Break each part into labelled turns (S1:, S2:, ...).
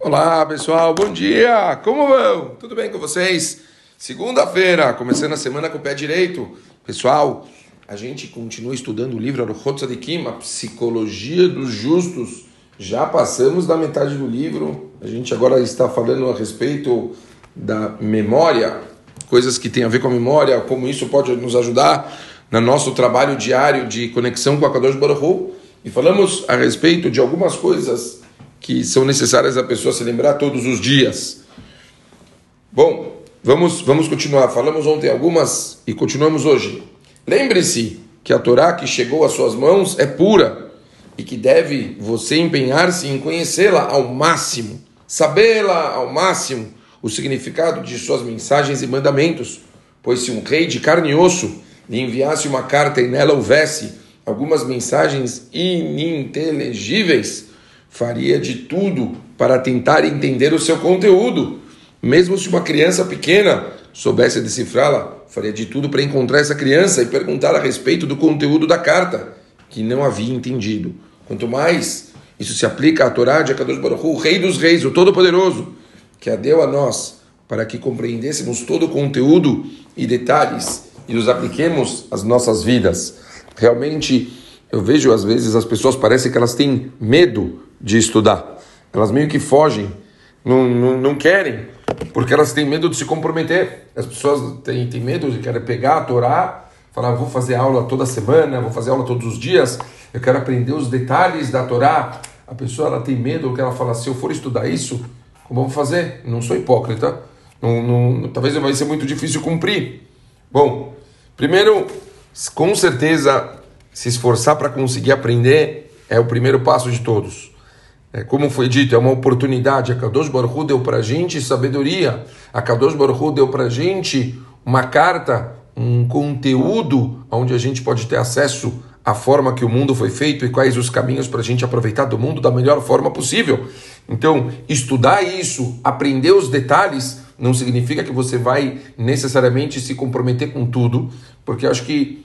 S1: Olá pessoal, bom dia! Como vão? Tudo bem com vocês? Segunda-feira, começando a semana com o pé direito. Pessoal, a gente continua estudando o livro Aruchot Tzadikim, a Psicologia dos Justos. Já passamos da metade do livro, a gente agora está falando a respeito da memória, coisas que têm a ver com a memória, como isso pode nos ajudar no nosso trabalho diário de conexão com a Kadosh Baruch Hu. E falamos a respeito de algumas coisas que são necessárias a pessoa se lembrar todos os dias. Bom, vamos, vamos continuar. Falamos ontem algumas e continuamos hoje. Lembre-se que a Torá que chegou às suas mãos é pura e que deve você empenhar-se em conhecê-la ao máximo, sabê-la ao máximo, o significado de suas mensagens e mandamentos. Pois se um rei de carne e osso lhe enviasse uma carta e nela houvesse algumas mensagens ininteligíveis, faria de tudo para tentar entender o seu conteúdo. Mesmo se uma criança pequena soubesse decifrá-la, faria de tudo para encontrar essa criança e perguntar a respeito do conteúdo da carta, que não havia entendido. Quanto mais isso se aplica à Torá de Akadosh Baruch Hu, o Rei dos Reis, o Todo-Poderoso, que a deu a nós para que compreendêssemos todo o conteúdo e detalhes e os apliquemos às nossas vidas. Realmente, eu vejo às vezes as pessoas parecem que elas têm medo de estudar. Elas meio que fogem, não, não, não querem, porque elas têm medo de se comprometer. As pessoas têm, têm medo de querer pegar a Torá, falar, vou fazer aula toda semana, vou fazer aula todos os dias, eu quero aprender os detalhes da Torá. A pessoa ela tem medo que ela fala, se eu for estudar isso, como eu vou fazer? Não sou hipócrita, não, não, talvez vai ser muito difícil cumprir. Bom, primeiro, com certeza, se esforçar para conseguir aprender é o primeiro passo de todos. É, como foi dito, é uma oportunidade. A Kadosh Baruch deu para a gente sabedoria. A Kadosh Baruch deu para a gente uma carta, um conteúdo onde a gente pode ter acesso à forma que o mundo foi feito e quais os caminhos para a gente aproveitar do mundo da melhor forma possível. Então, estudar isso, aprender os detalhes, não significa que você vai necessariamente se comprometer com tudo, porque acho que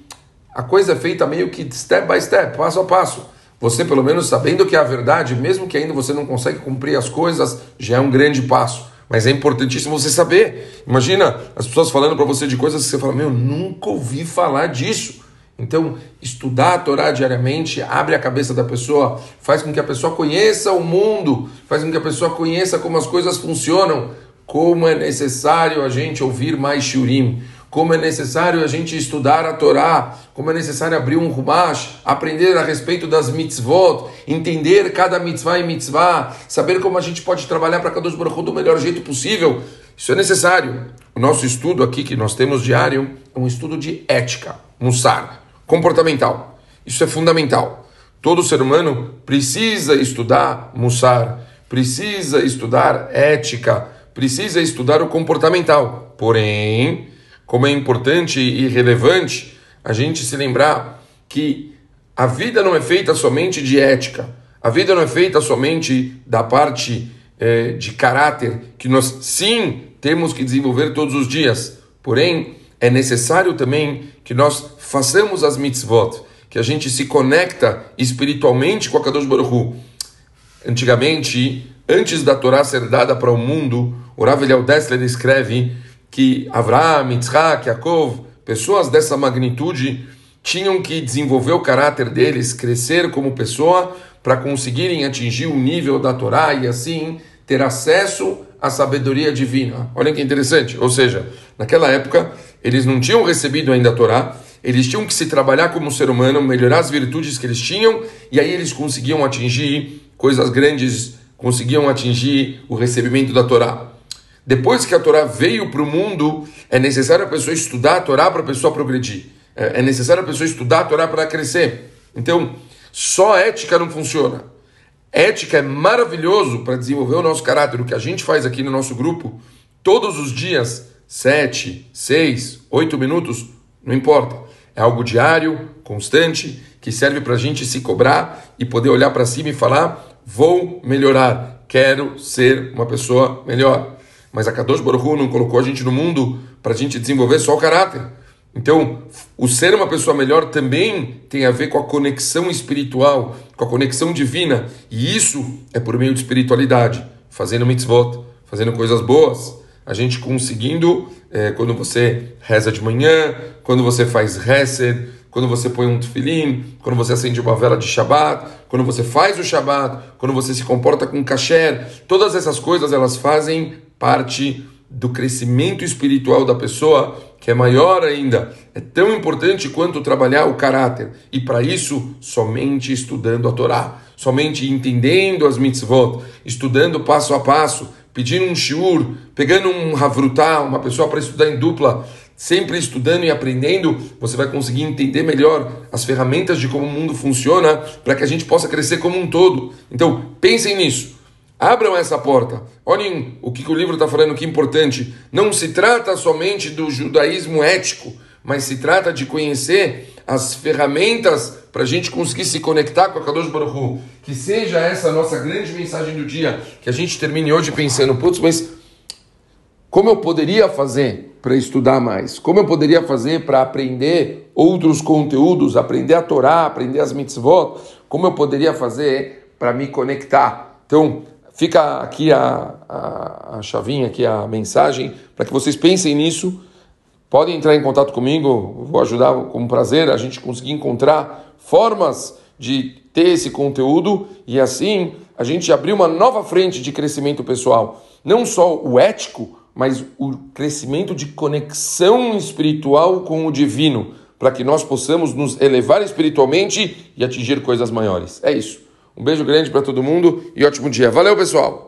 S1: a coisa é feita meio que step by step, passo a passo. Você, pelo menos, sabendo que é a verdade, mesmo que ainda você não consegue cumprir as coisas, já é um grande passo. Mas é importantíssimo você saber. Imagina as pessoas falando para você de coisas que você fala, meu, nunca ouvi falar disso. Então, estudar a Torá diariamente abre a cabeça da pessoa, faz com que a pessoa conheça o mundo, faz com que a pessoa conheça como as coisas funcionam, como é necessário a gente ouvir mais shurim, como é necessário a gente estudar a Torá, como é necessário abrir um Rumash, aprender a respeito das mitzvot, entender cada mitzvah e mitzvah, saber como a gente pode trabalhar para Kadosh Baruch do melhor jeito possível. Isso é necessário. O nosso estudo aqui que nós temos diário é um estudo de ética, mussar, comportamental. Isso é fundamental. Todo ser humano precisa estudar mussar, precisa estudar ética, precisa estudar o comportamental. Porém, como é importante e relevante a gente se lembrar que a vida não é feita somente de ética, a vida não é feita somente da parte é, de caráter que nós sim temos que desenvolver todos os dias, porém é necessário também que nós façamos as mitzvot, que a gente se conecta espiritualmente com a Kadosh Baruch Hu. Antigamente, antes da Torá ser dada para o mundo, o Rav Eliel Dessler escreve que Avraham, Yitzhak, Yaakov, pessoas dessa magnitude, tinham que desenvolver o caráter deles, crescer como pessoa, para conseguirem atingir o nível da Torá e assim ter acesso à sabedoria divina. Olha que interessante. Ou seja, naquela época, eles não tinham recebido ainda a Torá, eles tinham que se trabalhar como ser humano, melhorar as virtudes que eles tinham, e aí eles conseguiam atingir coisas grandes, conseguiam atingir o recebimento da Torá. Depois que a Torá veio para o mundo, é necessário a pessoa estudar a Torá para a pessoa progredir. É, é necessário a pessoa estudar a Torá para crescer. Então, só ética não funciona. Ética é maravilhoso para desenvolver o nosso caráter. O que a gente faz aqui no nosso grupo, todos os dias, sete, seis, oito minutos, não importa. É algo diário, constante, que serve para a gente se cobrar e poder olhar para cima e falar: vou melhorar, quero ser uma pessoa melhor. Mas a Kadosh Baruch Hu não colocou a gente no mundo para a gente desenvolver só o caráter. Então, o ser uma pessoa melhor também tem a ver com a conexão espiritual, com a conexão divina. E isso é por meio de espiritualidade. fazendo mitzvot, fazendo coisas boas, a gente conseguindo, é, quando você reza de manhã, quando você faz resed, quando você põe um tefilim, quando você acende uma vela de Shabbat, quando você faz o Shabbat, quando você se comporta com kasher, todas essas coisas elas fazem parte do crescimento espiritual da pessoa, que é maior ainda, é tão importante quanto trabalhar o caráter. E para isso, somente estudando a Torá, somente entendendo as mitzvot, estudando passo a passo, pedindo um shiur, pegando um havrutá, uma pessoa para estudar em dupla, sempre estudando e aprendendo, você vai conseguir entender melhor as ferramentas de como o mundo funciona para que a gente possa crescer como um todo. Então, pensem nisso. Abram essa porta. Olhem o que, o livro está falando que é importante. Não se trata somente do judaísmo ético, mas se trata de conhecer as ferramentas para a gente conseguir se conectar com a Kadosh Baruch Hu. Que seja essa a nossa grande mensagem do dia. Que a gente termine hoje pensando, putz, mas como eu poderia fazer para estudar mais? Como eu poderia fazer para aprender outros conteúdos, aprender a Torá, aprender as mitzvot? Como eu poderia fazer para me conectar? Então, Fica aqui a, a, a chavinha, aqui a mensagem, para que vocês pensem nisso. Podem entrar em contato comigo, vou ajudar com prazer a gente conseguir encontrar formas de ter esse conteúdo e assim a gente abrir uma nova frente de crescimento pessoal. Não só o ético, mas o crescimento de conexão espiritual com o divino, para que nós possamos nos elevar espiritualmente e atingir coisas maiores. É isso. Um beijo grande para todo mundo e ótimo dia. Valeu, pessoal!